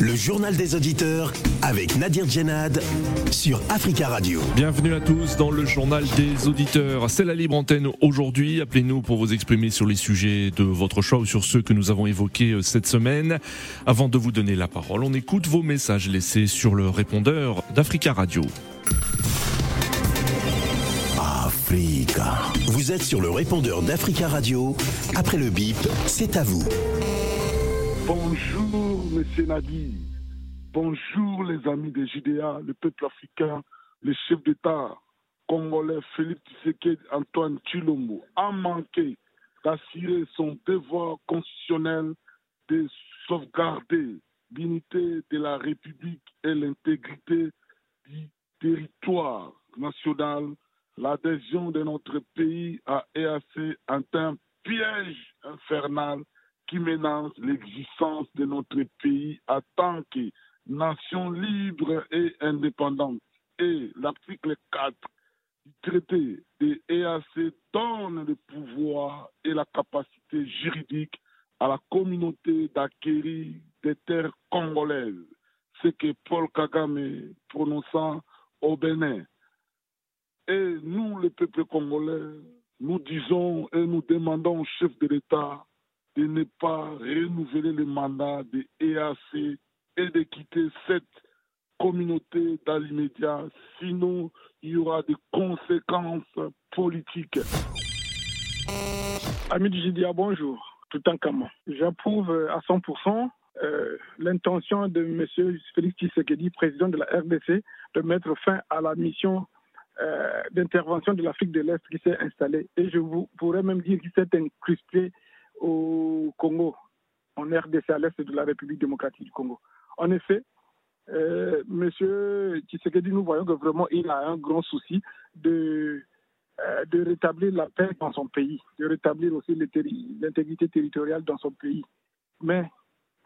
Le journal des auditeurs avec Nadir Djenad sur Africa Radio. Bienvenue à tous dans le journal des auditeurs. C'est la libre antenne aujourd'hui. Appelez-nous pour vous exprimer sur les sujets de votre choix ou sur ceux que nous avons évoqués euh, cette semaine. Avant de vous donner la parole, on écoute vos messages laissés sur le répondeur d'Africa Radio. Africa. Vous êtes sur le répondeur d'Africa Radio. Après le bip, c'est à vous. Bonjour, Monsieur Nadi. Bonjour, les amis des JDA, le peuple africain, le chef d'État congolais Philippe Tshisekedi Antoine Chilombo a manqué d'assurer son devoir constitutionnel de sauvegarder l'unité de la République et l'intégrité du territoire national. L'adhésion de notre pays à EAC est un piège infernal qui menace l'existence de notre pays en tant que nation libre et indépendante. Et l'article 4 du traité de EAC donne le pouvoir et la capacité juridique à la communauté d'acquérir des terres congolaises, ce que Paul Kagame prononçant au Bénin. Et nous, le peuple congolais, nous disons et nous demandons au chef de l'État de ne pas renouveler le mandat de EAC et de quitter cette communauté dans l'immédiat, sinon il y aura des conséquences politiques. Ami du GDA, bonjour. Tout en comment. J'approuve à 100% euh, l'intention de M. Félix Tshisekedi, président de la RDC, de mettre fin à la mission euh, d'intervention de l'Afrique de l'Est qui s'est installée. Et je vous pourrais même dire qu'il s'est incrusté au Congo, en RDC, à l'est de la République démocratique du Congo. En effet, euh, Monsieur Tshisekedi, nous voyons que vraiment il a un grand souci de, euh, de rétablir la paix dans son pays, de rétablir aussi l'intégrité territoriale dans son pays. Mais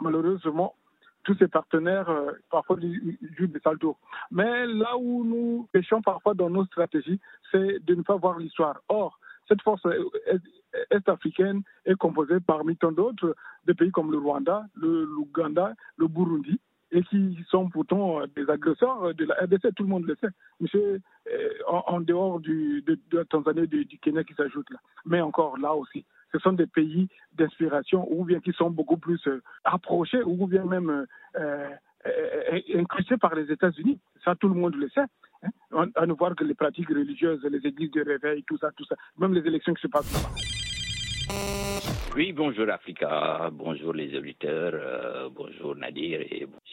malheureusement, tous ses partenaires euh, parfois jouent des saltos. Mais là où nous pêchons parfois dans nos stratégies, c'est de ne pas voir l'histoire. Or, cette force est-africaine est composée parmi tant d'autres des pays comme le Rwanda, l'Ouganda, le, Burundi, et qui sont pourtant des agresseurs de la RDC, tout le monde le sait. Monsieur, euh, en, dehors de, la Tanzanie et du, Kenya qui s'ajoutent là. Mais encore là aussi, ce sont des pays d'inspiration ou bien qui sont beaucoup plus euh, approchés ou bien même euh, incrustés par les États-Unis. Ça, tout le monde le sait. Hein. À ne voir que les pratiques religieuses, les églises de réveil, tout ça, tout ça, même les élections qui se passent là-bas. Oui, bonjour Africa, bonjour les auditeurs, euh, bonjour Nadir.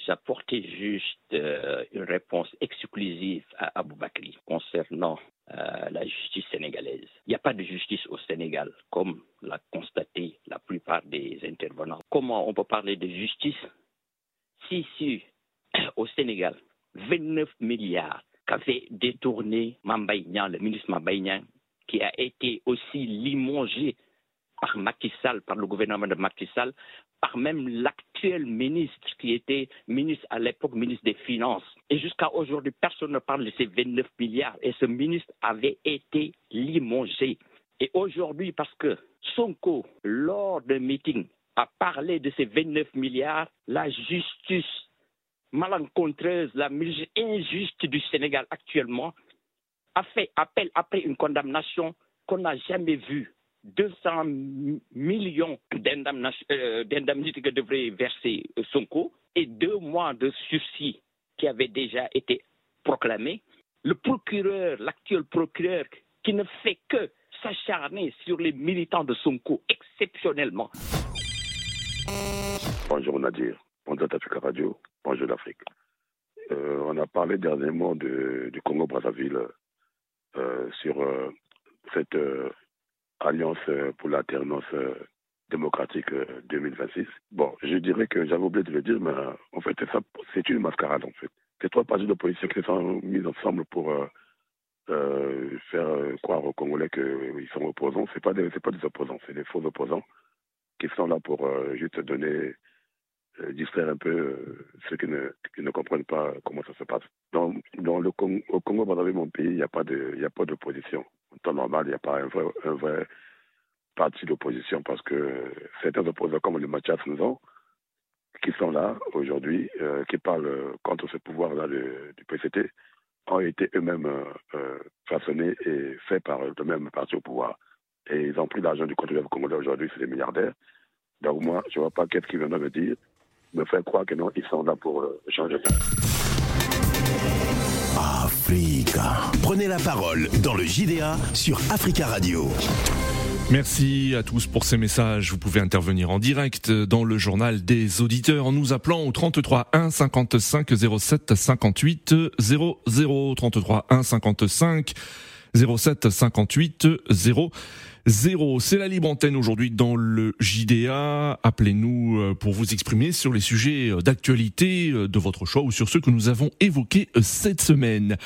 J'apportais juste euh, une réponse exclusive à Abou Bakri concernant euh, la justice sénégalaise. Il n'y a pas de justice au Sénégal, comme l'a constaté la plupart des intervenants. Comment on peut parler de justice si, si au Sénégal, 29 milliards qu'avait détourné Mambaïnian, le ministre Mambaïnian, qui a été aussi limogé par Macky Sall, par le gouvernement de Macky Sall, par même l'actuel ministre qui était ministre à l'époque, ministre des Finances. Et jusqu'à aujourd'hui, personne ne parle de ces 29 milliards. Et ce ministre avait été limogé. Et aujourd'hui, parce que Sonko, lors d'un meeting, a parlé de ces 29 milliards, la justice malencontreuse, la mesure injuste du Sénégal actuellement, a fait appel après une condamnation qu'on n'a jamais vue. 200 millions euh, d'indemnités que devrait verser Sonko et deux mois de sursis qui avaient déjà été proclamés. Le procureur, l'actuel procureur, qui ne fait que s'acharner sur les militants de Sonko exceptionnellement. Bonjour Nadir, bonjour Africa Radio, bonjour l'Afrique. Euh, on a parlé dernièrement de, du Congo-Brazzaville euh, sur cette Alliance euh, pour l'alternance euh, démocratique 2026. Euh, bon, je dirais que j'avais oublié de le dire, mais en fait, c'est une mascarade, en fait. C'est trois partis d'opposition qui sont mis ensemble pour faire croire aux Congolais qu'ils sont opposants. Ce pas, des, pas des opposants, c'est des faux opposants qui sont là pour juste donner distraire un peu ceux qui ne, qui ne, comprennent pas comment ça se passe. Dans, dans le Congo, au Congo, mon pays, il n'y a pas d'opposition. En temps normal, il n'y a pas un vrai, un vrai parti d'opposition parce que certains opposants comme les Mathias nous qui sont là aujourd'hui, qui parlent contre ce pouvoir-là du PCT, ont été eux-mêmes euh, façonnés et faits par le même parti au pouvoir. Et ils ont pris l'argent du contribuable congolais aujourd'hui, c'est des milliardaires. Donc moi, je ne vois pas qu'est-ce qu'ils viennent me dire, me faire croire que non, ils sont là pour euh, changer. Africa. Prenez la parole dans le JDA sur Africa Radio. Merci à tous pour ces messages. Vous pouvez intervenir en direct dans le journal des auditeurs en nous appelant au 33 1 55 07 58 00 33 1 55 07 58 0 0. C'est la libre antenne aujourd'hui dans le JDA. Appelez-nous euh, pour vous exprimer sur les sujets euh, d'actualité euh, de votre choix ou sur ceux que nous avons évoqués cette semaine.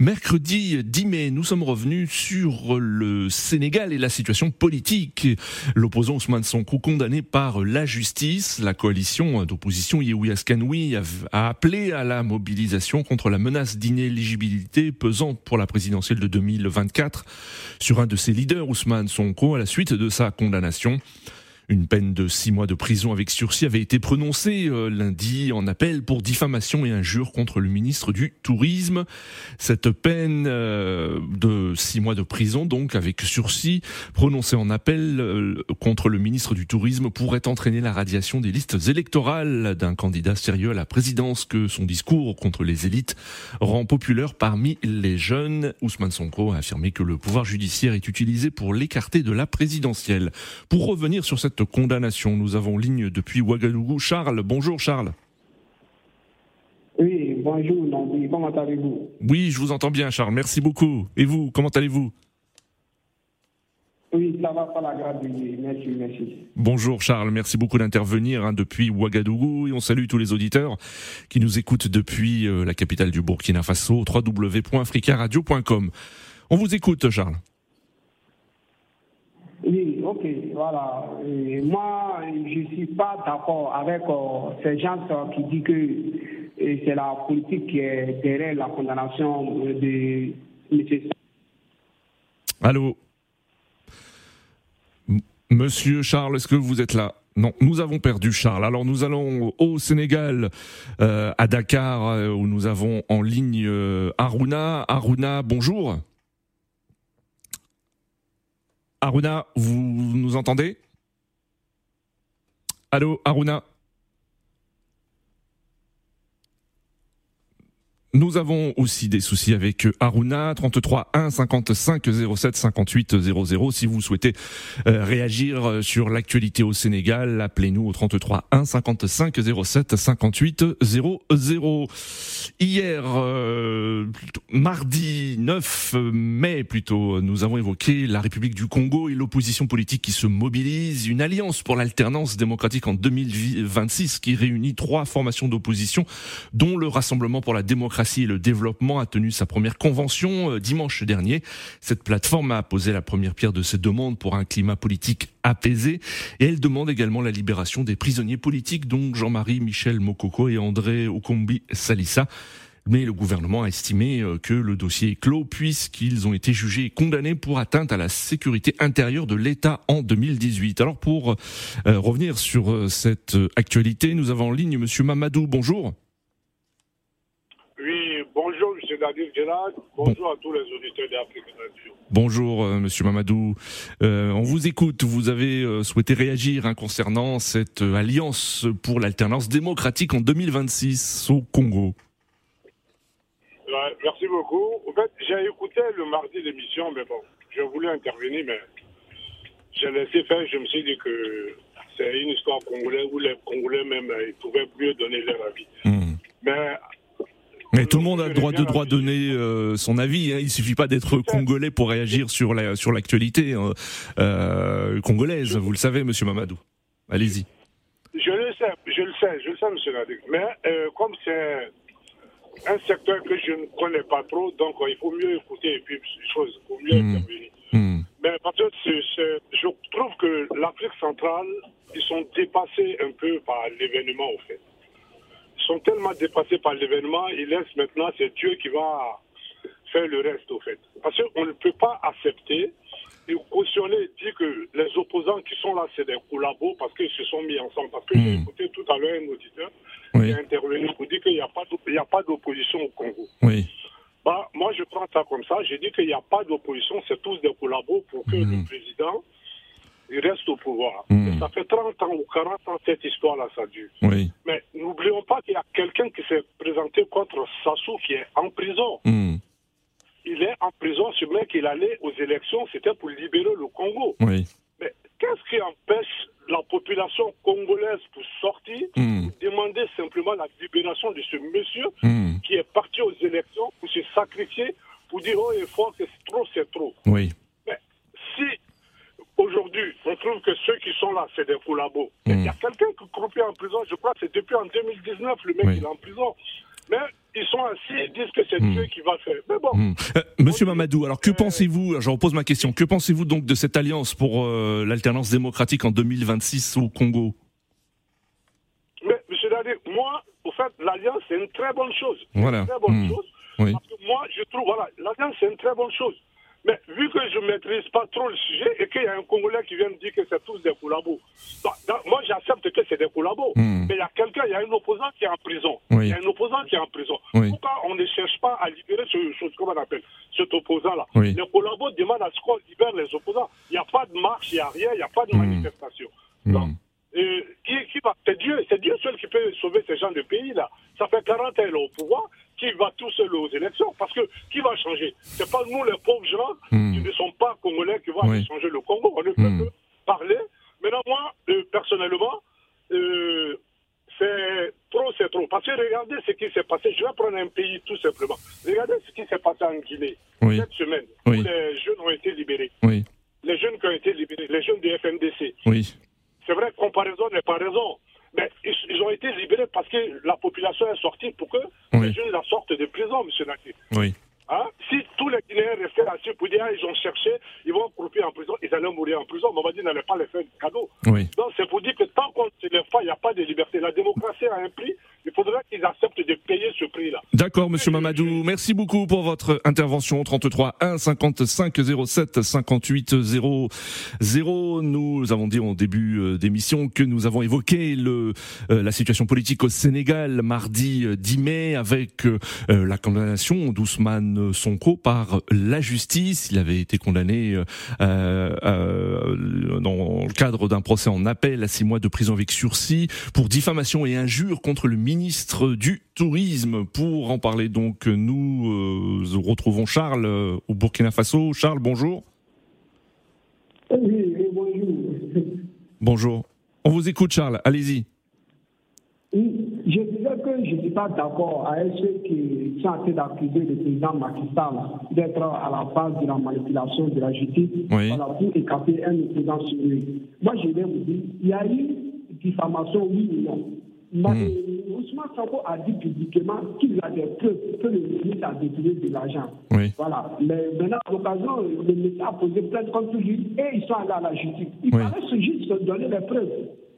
Mercredi 10 mai, nous sommes revenus sur le Sénégal et la situation politique. L'opposant Ousmane Sonko condamné par la justice. La coalition d'opposition Yehoui Askanoui a appelé à la mobilisation contre la menace d'inéligibilité pesant pour la présidentielle de 2024 sur un de ses leaders, Ousmane Sonko à la suite de sa condamnation. Une peine de six mois de prison avec sursis avait été prononcée euh, lundi en appel pour diffamation et injure contre le ministre du Tourisme. Cette peine euh, de six mois de prison, donc avec sursis, prononcée en appel euh, contre le ministre du Tourisme, pourrait entraîner la radiation des listes électorales d'un candidat sérieux à la présidence que son discours contre les élites rend populaire parmi les jeunes. Ousmane Sonko a affirmé que le pouvoir judiciaire est utilisé pour l'écarter de la présidentielle. Pour revenir sur cette condamnation. Nous avons ligne depuis Ouagadougou. Charles, bonjour Charles. Oui, bonjour Nandi, comment allez-vous? Oui, je vous entends bien Charles, merci beaucoup. Et vous, comment allez-vous? Oui, ça va pas la grâce Merci, merci. Bonjour Charles, merci beaucoup d'intervenir hein, depuis Ouagadougou et on salue tous les auditeurs qui nous écoutent depuis euh, la capitale du Burkina Faso, www.africaradio.com. On vous écoute Charles. Oui, ok, voilà. moi, je ne suis pas d'accord avec euh, ces gens qui disent que c'est la politique qui est derrière la condamnation de M. Allô? Monsieur Charles, est-ce que vous êtes là? Non, nous avons perdu Charles. Alors nous allons au Sénégal, euh, à Dakar, euh, où nous avons en ligne Aruna. Aruna, bonjour. Aruna, vous nous entendez? Allô, Aruna? Nous avons aussi des soucis avec Aruna, 33 1 55 07 58 00. Si vous souhaitez euh, réagir sur l'actualité au Sénégal, appelez-nous au 33 1 55 07 58 00. Hier, euh, mardi 9 mai plutôt, nous avons évoqué la République du Congo et l'opposition politique qui se mobilise, une alliance pour l'alternance démocratique en 2026 qui réunit trois formations d'opposition, dont le Rassemblement pour la démocratie et le développement a tenu sa première convention euh, dimanche dernier. Cette plateforme a posé la première pierre de ses demandes pour un climat politique apaisé et elle demande également la libération des prisonniers politiques dont Jean-Marie Michel Mokoko et André Okombi Salissa mais le gouvernement a estimé euh, que le dossier est clos puisqu'ils ont été jugés et condamnés pour atteinte à la sécurité intérieure de l'État en 2018. Alors pour euh, revenir sur cette actualité, nous avons en ligne Monsieur Mamadou. Bonjour. Bonjour à tous les auditeurs d'Afrique Radio. Bonjour, euh, Monsieur Mamadou. Euh, on vous écoute. Vous avez euh, souhaité réagir hein, concernant cette alliance pour l'alternance démocratique en 2026 au Congo. merci beaucoup. En fait, j'ai écouté le mardi l'émission, mais bon, je voulais intervenir, mais j'ai laissé faire. Je me suis dit que c'est une histoire congolaise où les Congolais même ils pouvaient mieux donner leur avis. Hmm. Mais mais tout le monde a le droit de droit donner euh, son avis. Hein. Il suffit pas d'être congolais pour réagir sur la sur l'actualité hein. euh, congolaise. Vous le savez, Monsieur Mamadou. Allez-y. Je le sais, je le sais, je le sais, Monsieur Nadik. Mais euh, comme c'est un secteur que je ne connais pas trop, donc il faut mieux écouter et puis chose, il faut mieux hmm. intervenir. Hmm. Mais parce que je trouve que l'Afrique centrale, ils sont dépassés un peu par l'événement, au fait. Sont tellement dépassés par l'événement, ils laissent maintenant, c'est Dieu qui va faire le reste, au fait. Parce qu'on ne peut pas accepter et cautionner, dire que les opposants qui sont là, c'est des collabos parce qu'ils se sont mis ensemble. Parce que j'ai Hmm. écouté tout à l'heure un auditeur Oui. qui est intervenu pour dire qu'il n'y a pas d'opposition au Congo. Oui. Bah, moi, je prends ça comme ça. J'ai dit qu'il n'y a pas d'opposition, c'est tous des collabos pour que Mhm. le président il reste au pouvoir. Et ça fait 30 ans ou 40 ans cette histoire-là, ça dure. Oui. Mais n'oublions pas qu'il y a quelqu'un qui s'est présenté contre Sassou qui est en prison. Hmm. Il est en prison, ce mec, il allait aux élections, c'était pour libérer le Congo. Oui. Mais qu'est-ce qui empêche la population congolaise pour sortir, Hmm. pour demander simplement la libération de ce monsieur Hmm. qui est parti aux élections pour se sacrifier, pour dire oh, il faut que c'est trop, c'est trop. Oui. Aujourd'hui on trouve que ceux qui sont là, c'est des collabos, mais il y a quelqu'un qui croupit en prison, je crois que c'est depuis en 2019, le mec Oui. il est en prison. Mais ils sont assis et disent que c'est Dieu qui va faire. Mais bon, Hmm. Euh, Monsieur Mamadou, alors que pensez-vous, je repose ma question, que pensez-vous donc de cette alliance pour euh, l'alternance démocratique en 2026 au Congo? Mais monsieur Dadé, moi, au fait, l'alliance c'est une très bonne chose. Voilà. Une très bonne Hmm. chose. Oui. Parce que moi, je trouve, voilà, l'alliance c'est une très bonne chose. Mais vu que je ne maîtrise pas trop le sujet et qu'il y a un Congolais qui vient me dire que c'est tous des collabos, bah, dans- moi j'accepte que c'est des collabos. Hmm. Mais il y a quelqu'un, il y a un opposant qui est en prison. Oui. Il y a un opposant qui est en prison. Oui. Pourquoi on ne cherche pas à libérer ce, comment on appelle, cet opposant-là Oui. Les collabos demandent à ce qu'on libère les opposants. Il n'y a pas de marche, il n'y a rien, il n'y a pas de Hmm. manifestation. Hmm. Donc, euh, qui, qui va C'est Dieu, c'est Dieu seul qui peut sauver ces gens de pays là. Ça fait 40 ans qu'il est au pouvoir, qui va tout seul aux élections Parce que qui va changer? C'est pas nous les pauvres gens Hmm. qui ne sont pas congolais qui vont Oui. changer le Congo. On ne peut Hmm. que parler. Maintenant moi, euh, personnellement, euh, c'est trop, c'est trop. Parce que regardez ce qui s'est passé. Je vais prendre un pays tout simplement. Regardez ce qui s'est passé en Guinée Oui. cette semaine. Oui. Où les jeunes ont été libérés. Oui. Les jeunes qui ont été libérés, les jeunes du FNDC. Oui. C'est vrai, comparaison n'est pas raison. Mais ils, ont été libérés parce que la population est sortie pour que Oui. les jeunes la sortent de prison, M. Naki. Oui. Hein? Si tous les Guinéens restaient assis pour dire ah, ils ont cherché, ils vont croupir en prison, ils allaient mourir en prison, mais on va dire n'allait pas les faire de cadeau. Oui. Donc c'est pour dire que tant qu'on ne lève pas, il n'y a pas de liberté. La démocratie a un prix, il faudrait qu'ils acceptent de payer ce prix-là. D'accord, monsieur Mamadou. Merci beaucoup pour votre intervention. 33 1 55 07 58 00. Nous avons dit en début euh, d'émission que nous avons évoqué le, euh, la situation politique au Sénégal mardi euh, 10 mai avec euh, euh, la condamnation d'Ousmane Sonko par la justice. Il avait été condamné euh, euh, dans le cadre d'un procès en appel à six mois de prison avec sursis pour diffamation et injure contre le ministre du Tourisme. Pour en parler donc, nous euh, retrouvons Charles euh, au Burkina Faso. Charles, bonjour. Oui, bonjour. Bonjour. On vous écoute, Charles. Allez-y. Oui, Je je ne suis pas d'accord avec ceux qui sont en train d'accuser le président Macky Sall d'être à la base de la manipulation de la justice Oui. voilà, pour écarter un opposant sur lui. Moi, je vais vous dire, il y a eu diffamation, oui ou non. Mais Hmm. Ousmane Sanko a dit publiquement qu'il a des preuves que le ministre a détourné de l'argent. Oui. Voilà. Mais maintenant, à l'occasion, le ministre a posé plainte contre lui et ils sont allés à la justice. Il Oui. fallait se juste donner les preuves.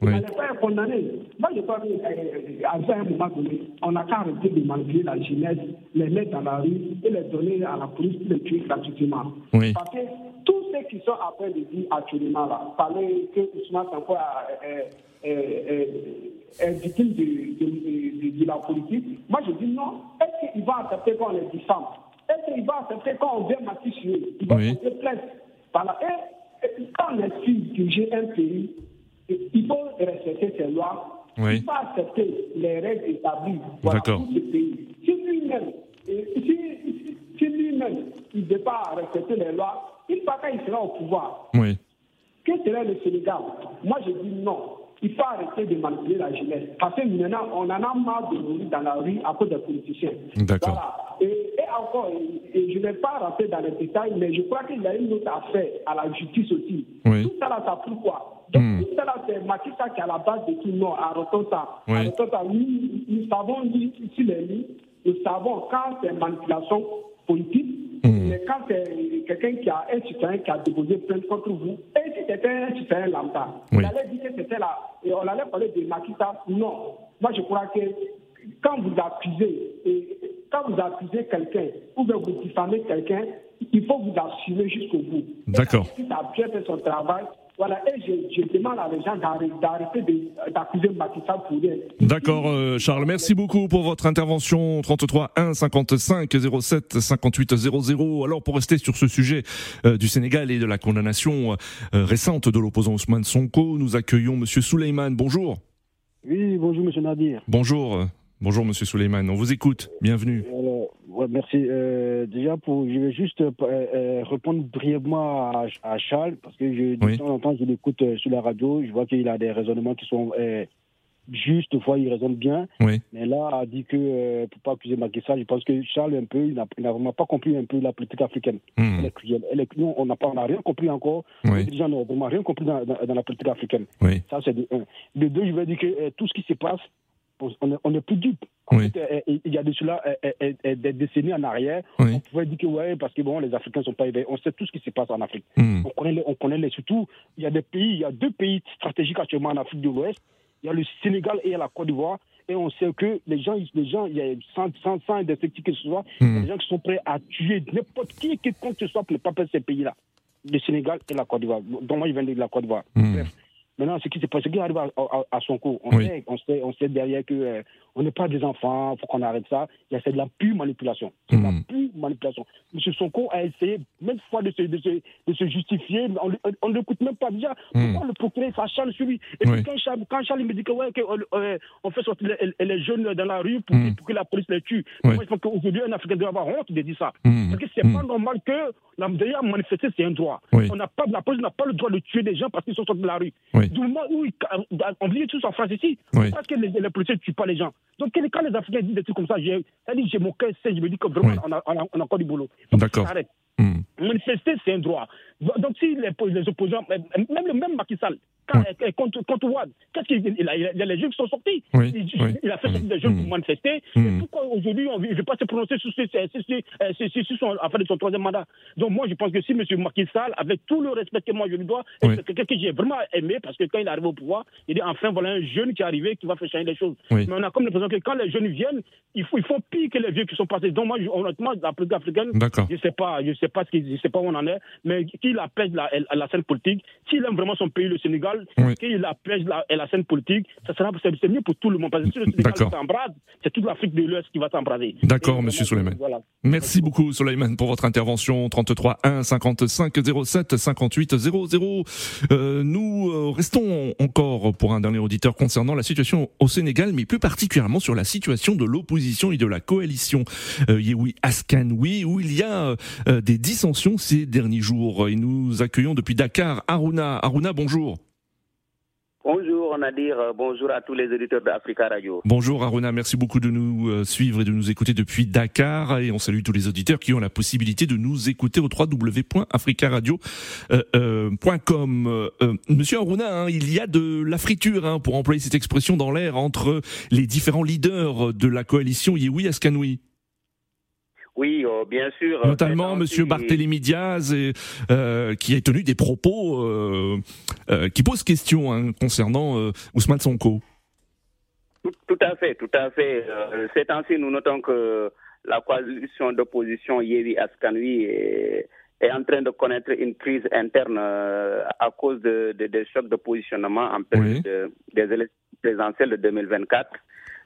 Il Oui. n'allait pas être condamné. Moi, je crois qu'à un moment donné, on n'a qu'à arrêter de manipuler la jeunesse, les mettre dans la rue et les donner à la police pour les tuer gratuitement. Oui. Parce que tous ceux qui sont en train de dire actuellement là, parler que Ousmane Sanko est, est- est- est victime de, la politique, moi je dis non. Est-ce qu'il va accepter qu'on les diffame Est-ce qu'il va accepter qu'on vient eux Il va Oui. plainte. Voilà. Et, et quand on que j'ai un pays, il faut respecter ses lois. Oui. Il faut accepter les règles établies voilà, D'accord. ce pays. Si lui-même, si, lui-même, il ne veut pas respecter les lois, il pas quand il sera au pouvoir. Oui. Que serait le Sénégal? Moi, je dis non. Il faut arrêter de manipuler la jeunesse. Parce que maintenant, on en a marre de mourir dans la rue à cause des politiciens. D'accord. Voilà. Et, et encore, et, je ne vais pas rentrer dans les détails, mais je crois qu'il y a une autre affaire à la justice aussi. Oui. Tout ça là, ça prouve quoi? Donc, Hmm. tout ça là, c'est Sall qui est à la base de tout le monde, à Rotota. Oui. Nous, nous savons, nous, ici les nous, nous savons quand c'est manipulation politique, Hmm. mais quand c'est quelqu'un qui a un citoyen qui a déposé plainte contre vous, et si c'était un citoyen lambda, on allait dire que c'était là, et on allait parler de Makita. Non. Moi, je crois que quand vous accusez, et quand vous accusez quelqu'un, ou bien vous diffamez quelqu'un, il faut vous assumer jusqu'au bout. D'accord. Si ça a bien fait son travail, voilà, et je, demande à les gens d'arrêter d'accuser Macky Sall pour rien. D'accord, euh, Charles. Merci beaucoup pour votre intervention. 33 1 55 07 58 00. Alors, pour rester sur ce sujet euh, du Sénégal et de la condamnation euh, récente de l'opposant Ousmane Sonko, nous accueillons Monsieur Souleyman. Bonjour. Oui, bonjour Monsieur Nadir. Bonjour. Bonjour Monsieur Souleyman. On vous écoute. Bienvenue merci. Euh, déjà, pour, je vais juste euh, euh, répondre brièvement à, Charles, parce que je, de temps en temps, je l'écoute sur la radio, je vois qu'il a des raisonnements qui sont justes, fois il raisonne bien. Oui. Mais là, a dit que, pour pas accuser Macky Sall, je pense que Charles, un peu, il n'a vraiment pas compris un peu la politique africaine. Mmh. Elle est, nous, on n'a rien compris encore. Oui. Les n'ont vraiment rien compris dans, la politique africaine. Oui. Ça, c'est de un. De deux, je vais dire que tout ce qui se passe, on n'est plus dupe. Oui. Euh, il y a de cela euh, euh, des décennies en arrière, oui. on pouvait dire que ouais, parce que bon, les Africains ne sont pas éveillés. On sait tout ce qui se passe en Afrique. Mm. On connaît, les, on connaît les, surtout, il y a des pays, il y a deux pays stratégiques actuellement en Afrique de l'Ouest. Il y a le Sénégal et la Côte d'Ivoire. Et on sait que les gens, les gens il y a sans, sans, sans que ce soit, il y a des gens qui sont prêts à tuer n'importe qui, quiconque ce soit pour ne pas perdre ces pays-là. Le Sénégal et la Côte d'Ivoire. Donc moi, je viens de la Côte d'Ivoire. Mm. Bref. Maintenant, ce qui s'est passé, ce qui arrive à, à, à, son cours, on, Oui. sait, on, sait, on sait derrière que euh, on n'est pas des enfants, il faut qu'on arrête ça. Il y a c'est de la pure manipulation. C'est de la Mm. pure manipulation. M. Sonko a essayé même fois de se, de se, de se justifier, on ne l'écoute même pas déjà. Mm. Pourquoi le procureur s'acharne sur lui? Et puis quand Charles, quand Charles me dit que, ouais, que, euh, on fait sortir les, les jeunes dans la rue pour, Mm. pour que la police les tue, Oui. moi je pense qu'aujourd'hui un Africain doit avoir honte de dire ça. Parce que c'est pas normal que la, manifester c'est un droit. On n'a pas, la police n'a pas le droit de tuer des gens parce qu'ils sont sortis de la rue. Oui. Ils- on vit tous en France ici, Oui. parce que les, les policiers ne tuent pas les gens. Donc quand les Africains disent des trucs comme ça, j'ai mon cœur je me dis que vraiment Oui. on, a, on, a, on a encore du boulot. D'accord. Mm. Manifester, c'est un droit. Donc, si les, les opposants, même le même Macky Sall, quand, Oui. euh, contre, contre qu'est-ce qu'il il a, a, il y a les jeunes qui sont sortis. Oui, Il, oui. il a fait sortir des jeunes Mm. pour manifester. Mm. Et pourquoi aujourd'hui, on ne veut pas se prononcer sur, sur, sur, euh, sur- son, enfin, de son troisième mandat? Donc, moi, je pense que si M. Macky Sall, avec tout le respect que moi je lui dois, c'est quelqu'un que j'ai vraiment aimé, parce que quand il est arrivé au pouvoir, il dit enfin, voilà un jeune qui est arrivé, qui va faire changer les choses. Mais on a comme l'impression que quand les jeunes viennent, ils font, ils font pire que les vieux qui sont passés. Donc, moi, honnêtement, la politique africaine, je sais pas, je sais pas ce qu'il- je sais pas où on en est, mais qu'il apaise la, la, scène politique. S'il aime vraiment son pays, le Sénégal, Oui. qu'il apaise la, la scène politique, ça sera c'est mieux pour tout le monde. Parce que si le Sénégal s'embrase, c'est toute l'Afrique de l'Ouest qui va s'embraser. D'accord, monsieur Souleiman. Voilà. Merci beaucoup, Soleiman, pour votre intervention. 33 1 55 07 58 00. Euh, nous euh, restons encore pour un dernier auditeur concernant la situation au Sénégal, mais plus particulièrement sur la situation de l'opposition et de la coalition euh, Askanoui, où il y a euh, des dissensions ces derniers jours. Et nous accueillons depuis Dakar Aruna. Aruna, bonjour. Bonjour Nadir, bonjour à tous les auditeurs d'Africa Radio. Bonjour Aruna, merci beaucoup de nous euh, suivre et de nous écouter depuis Dakar et on salue tous les auditeurs qui ont la possibilité de nous écouter au www.africaradio.com. Euh, euh, Monsieur Aruna, hein, il y a de la friture, hein, pour employer cette expression dans l'air, entre les différents leaders de la coalition Yehoui Askanoui. Oui, euh, bien sûr. Notamment Président Monsieur qui- Barthélémy Diaz, et, euh, qui a tenu des propos euh, euh, qui posent question hein, concernant euh, Ousmane Sonko. Tout, tout à fait, tout à fait. Euh, ces temps-ci, nous notons que la coalition d'opposition Yewi Askanui est, est en train de connaître une crise interne euh, à cause de, de- des chocs de positionnement en période de- des élections présidentielles de 2024.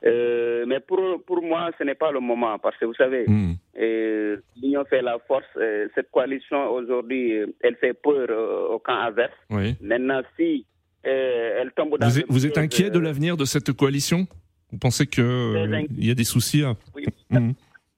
Euh, mais pour, pour moi, ce n'est pas le moment parce que vous savez, Hmm. euh, l'union fait la force. Euh, cette coalition aujourd'hui, elle fait peur au camp adverse. Oui. Maintenant, si elle tombe dans Vous êtes, vous êtes inquiet de l'avenir de cette coalition? Vous pensez inquiet. il y a des soucis à... Oui. Mhm.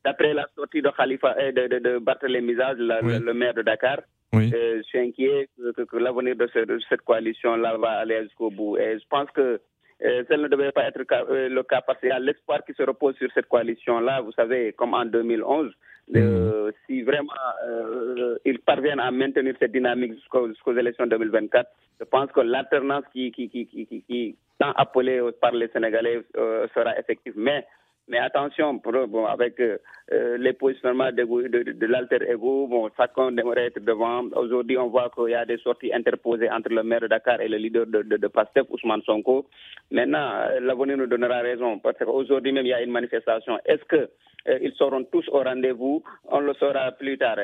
D'après la sortie de Khalifa de, de, de Barthélémy Zaz, la- Oui. le, maire de Dakar, Oui. je suis inquiet que, que- que l'avenir de, ce- de cette coalition-là va aller jusqu'au bout. Et je pense que euh, ne devait pas être euh, le cas parce qu'il y a l'espoir qui se repose sur cette coalition-là. Vous savez, comme en 2011, euh, si vraiment euh, ils parviennent à maintenir cette dynamique jusqu'aux jusqu'aux élections 2024, je pense que l'alternance qui, qui, qui, qui, qui, qui tant appelée par les Sénégalais euh, sera effective. Mais Mais attention, pour, bon, avec euh, euh, les positionnements de, de, de l'alter ego, bon, chacun aimerait être devant. Aujourd'hui, on voit qu'il y a des sorties interposées entre le maire de Dakar et le leader de, de, de PASTEF, Ousmane Sonko. Maintenant, euh, l'avenir nous donnera raison, parce qu'aujourd'hui même, il y a une manifestation. Est-ce que euh, ils seront tous au rendez-vous? On le saura plus tard.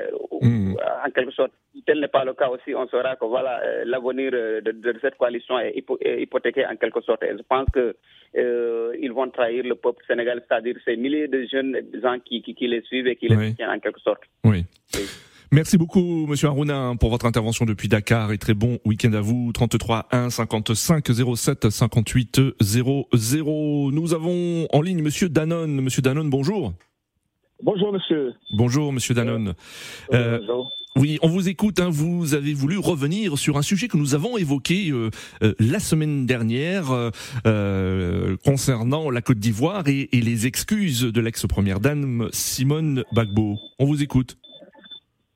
Mm. En quelque sorte, tel n'est pas le cas aussi, on saura que voilà, l'avenir de, de, cette coalition est, hypothéqué en quelque sorte. Et je pense que ils vont trahir le peuple sénégalais c'est-à-dire ces milliers de jeunes gens qui, qui, les suivent et qui les soutiennent en quelque sorte. Oui. Merci beaucoup, Monsieur Aruna, pour votre intervention depuis Dakar et très bon week-end à vous. 33 1 55 07 58 00. Nous avons en ligne Monsieur Danone. Monsieur Danone, bonjour. Bonjour, monsieur. Bonjour, monsieur Danone. Euh, oui, on vous écoute. Hein, vous avez voulu revenir sur un sujet que nous avons évoqué euh, euh, la semaine dernière concernant la Côte d'Ivoire et, les excuses de l'ex-première dame Simone Bagbo. On vous écoute.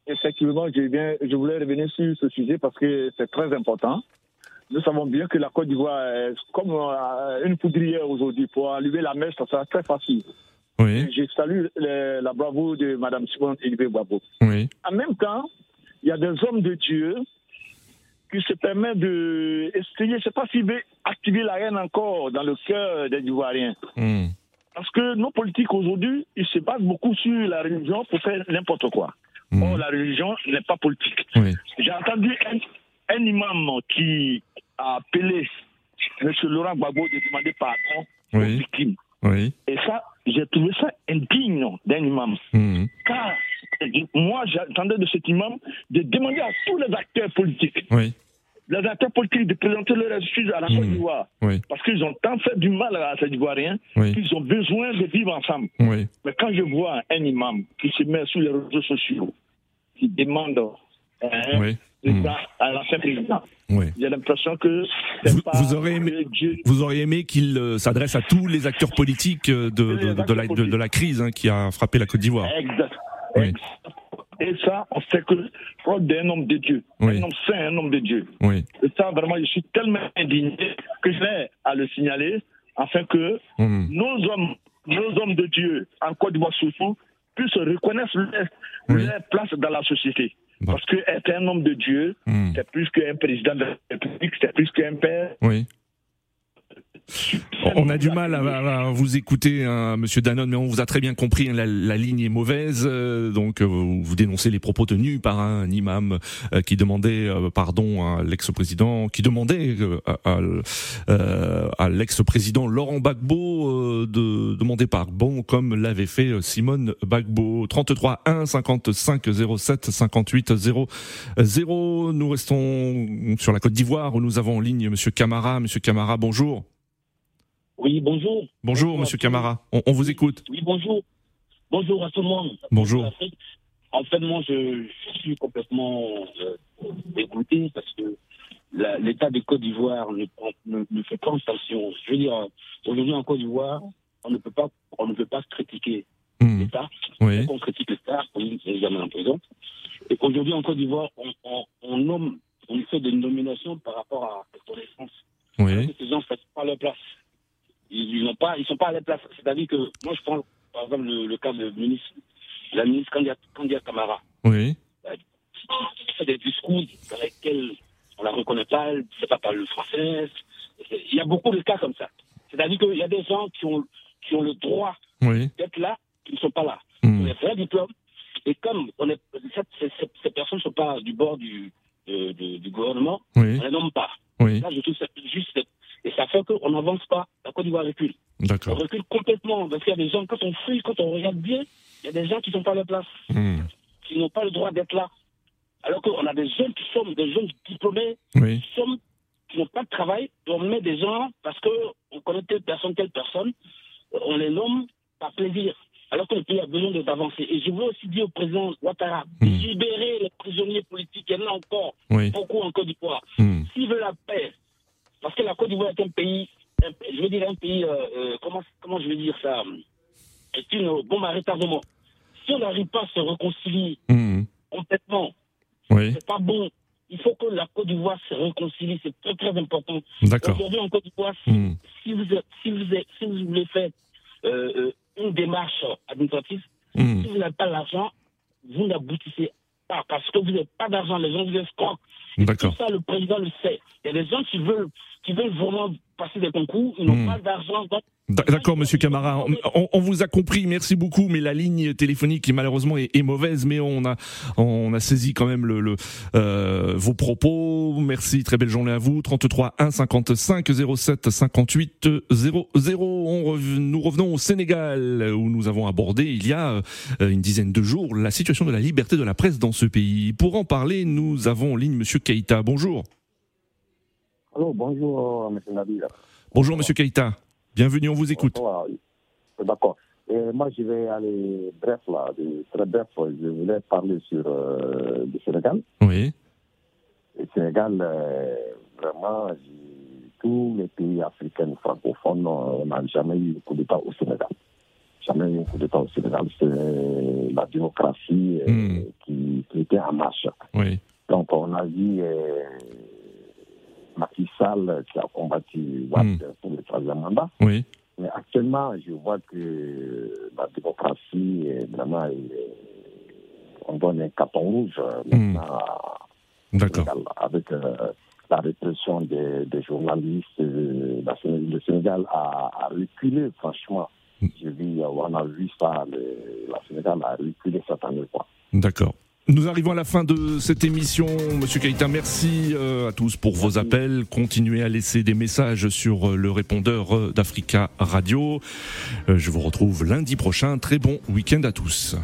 Effectivement, bien, je voulais revenir sur ce sujet parce que c'est très important. Nous savons bien que la Côte d'Ivoire est comme une poudrière aujourd'hui. Pour allumer la mèche, ça sera très facile. Oui. Je salue la bravoure de Mme Simone Élibé Babo. Oui. En même temps, il y a des hommes de Dieu qui se permettent de essayer, je ne sais pas s'ils veulent activer la haine encore dans le cœur des Ivoiriens. Hmm. Parce que nos politiques aujourd'hui, ils se basent beaucoup sur la religion pour faire n'importe quoi. Hmm. Or, la religion n'est pas politique. Oui. J'ai entendu un, imam qui a appelé M. Laurent Gbagbo de demander pardon aux victimes. Oui. Et ça, j'ai trouvé ça indigne d'un imam. Hmm. Car moi, j'attendais de cet imam de demander à tous les acteurs politiques, oui. les acteurs politiques de présenter leurs excuses à la Côte hmm. d'Ivoire. Parce qu'ils ont tant fait du mal à ces Ivoiriens qu'ils ont besoin de vivre ensemble. Mais quand je vois un imam qui se met sur les réseaux sociaux, qui demande hein, Hmm. à l'ancien président. J'ai l'impression que vous, vous, aurez aimé, vous auriez aimé qu'il euh, s'adresse à tous les acteurs politiques euh, de, de, de, la, crise hein, qui a frappé la Côte d'Ivoire. Exact. Et ça, on sait que preuve d'un homme de Dieu, un homme saint, un homme de Dieu. Et ça, vraiment, je suis tellement indigné que je vais à le signaler afin que hmm. nos hommes, nos hommes de Dieu, en Côte d'Ivoire surtout, puissent reconnaître leur place dans la société. Parce qu'être un homme de Dieu, hmm. c'est plus qu'un président de la République, c'est plus qu'un père. Oui. On a du mal à, vous écouter, hein, Monsieur Danone, mais on vous a très bien compris. Hein, la, ligne est mauvaise, euh, donc euh, vous, dénoncez les propos tenus par un imam euh, qui demandait pardon à l'ex-président, qui demandait à, l'ex-président Laurent Gbagbo de demander pardon, comme l'avait fait Simone Gbagbo. 33 1 55 07 58 0 0. Nous restons sur la Côte d'Ivoire où nous avons en ligne Monsieur Camara. Monsieur Camara, bonjour. Oui, bonjour. Bonjour, Monsieur Camara. On, vous écoute. Oui, bonjour. Bonjour à tout le monde. Bonjour. En fait, moi, je, suis complètement euh, dégoûté parce que l'État de Côte d'Ivoire ne, ne, fait pas attention. Je veux dire, aujourd'hui en Côte d'Ivoire, on ne peut pas, on ne peut pas critiquer hmm. l'État. Oui. On critique l'État, on nous amène en prison. Et aujourd'hui en Côte d'Ivoire, on, on, nomme, on fait des nominations par rapport à la connaissance. Oui. Ces gens ne font pas leur place pas, ils sont pas à la place. C'est-à-dire que moi, je prends par exemple le, cas de ministre, la ministre Candia, Camara. Oui. Elle fait des discours dans lesquels on la reconnaît pas, elle ne sait pas parler le français. Il y a beaucoup de cas comme ça. C'est-à-dire qu'il y a des gens qui ont, qui ont le droit d'être là, qui ne sont pas là. Hmm. On est vrai diplôme. Et comme on est, ces, ces, personnes ne sont pas du bord du, du gouvernement, on ne les nomme pas. Là, je trouve ça juste et ça fait qu'on n'avance pas. Recule. D'accord. On recule complètement. Parce qu'il y a des gens, quand on fouille, quand on regarde bien, il y a des gens qui ne sont pas à leur place. Hmm. Qui n'ont pas le droit d'être là. Alors qu'on a des jeunes qui sont des jeunes diplômés, qui, sont, qui n'ont pas de travail. On met des gens parce qu'on connaît telle personne, telle personne. On les nomme par plaisir. Alors que le pays a besoin d'avancer. Et je veux aussi dire au président Ouattara, hmm. libérer les prisonniers politiques. Il y en a encore beaucoup en Côte d'Ivoire. Hmm. S'il veut la paix, parce que la Côte d'Ivoire est un pays, je veux dire un pays, euh, euh, comment, comment je veux dire ça, est une bombe à retardement. Si on n'arrive pas à se réconcilier mmh. complètement, oui. c'est pas bon. Il faut que la Côte d'Ivoire se réconcilie, c'est très très important. D'accord. Aujourd'hui en Côte d'Ivoire, si, mmh. si, vous, si, vous, si vous voulez faire euh, une démarche administrative. Hmm. Si vous n'avez pas l'argent, vous n'aboutissez pas parce que vous n'avez pas d'argent, les gens vous escroquent. D'accord. Tout ça, le président le sait. Il y a des gens qui veulent, qui veulent vraiment passer des concours, ils n'ont pas d'argent. D'accord, Monsieur Camara, on, vous a compris, merci beaucoup, mais la ligne téléphonique malheureusement est, mauvaise, mais on a on a saisi quand même le, euh, vos propos. Merci, très belle journée à vous. 33 1 55 07 58 00. On nous revenons au Sénégal où nous avons abordé il y a euh, une dizaine de jours la situation de la liberté de la presse dans ce pays. Pour en parler, nous avons en ligne Monsieur Keïta. Bonjour. Allô, bonjour, Monsieur Nabil. Bonjour, Monsieur Keïta. Bienvenue, on vous écoute. D'accord. moi, je vais aller bref, là, très bref. Je voulais parler sur euh, le Sénégal. Oui. Le Sénégal, euh, vraiment, tous les pays africains francophones n'ont jamais eu de coup d'État au Sénégal. Jamais eu de coup d'État au Sénégal. C'est la démocratie euh, hmm. qui, était en marche. Oui. Donc, on a vu Macky Sall qui a combattu Watt hmm. pour le troisième mandat. Oui. Mais actuellement, je vois que la démocratie, est vraiment, on donne un carton rouge hmm. maintenant D'accord. avec euh, la répression des, journalistes. Euh, le Sénégal a, reculé, franchement. Hmm. Je dis, on a vu ça, le, la Sénégal a reculé cette année. D'accord. Nous arrivons à la fin de cette émission. Monsieur Kaita, merci euh, à tous pour vos appels. Continuez à laisser des messages sur euh, le répondeur euh, d'Africa Radio. Je vous retrouve lundi prochain. Très bon week-end à tous.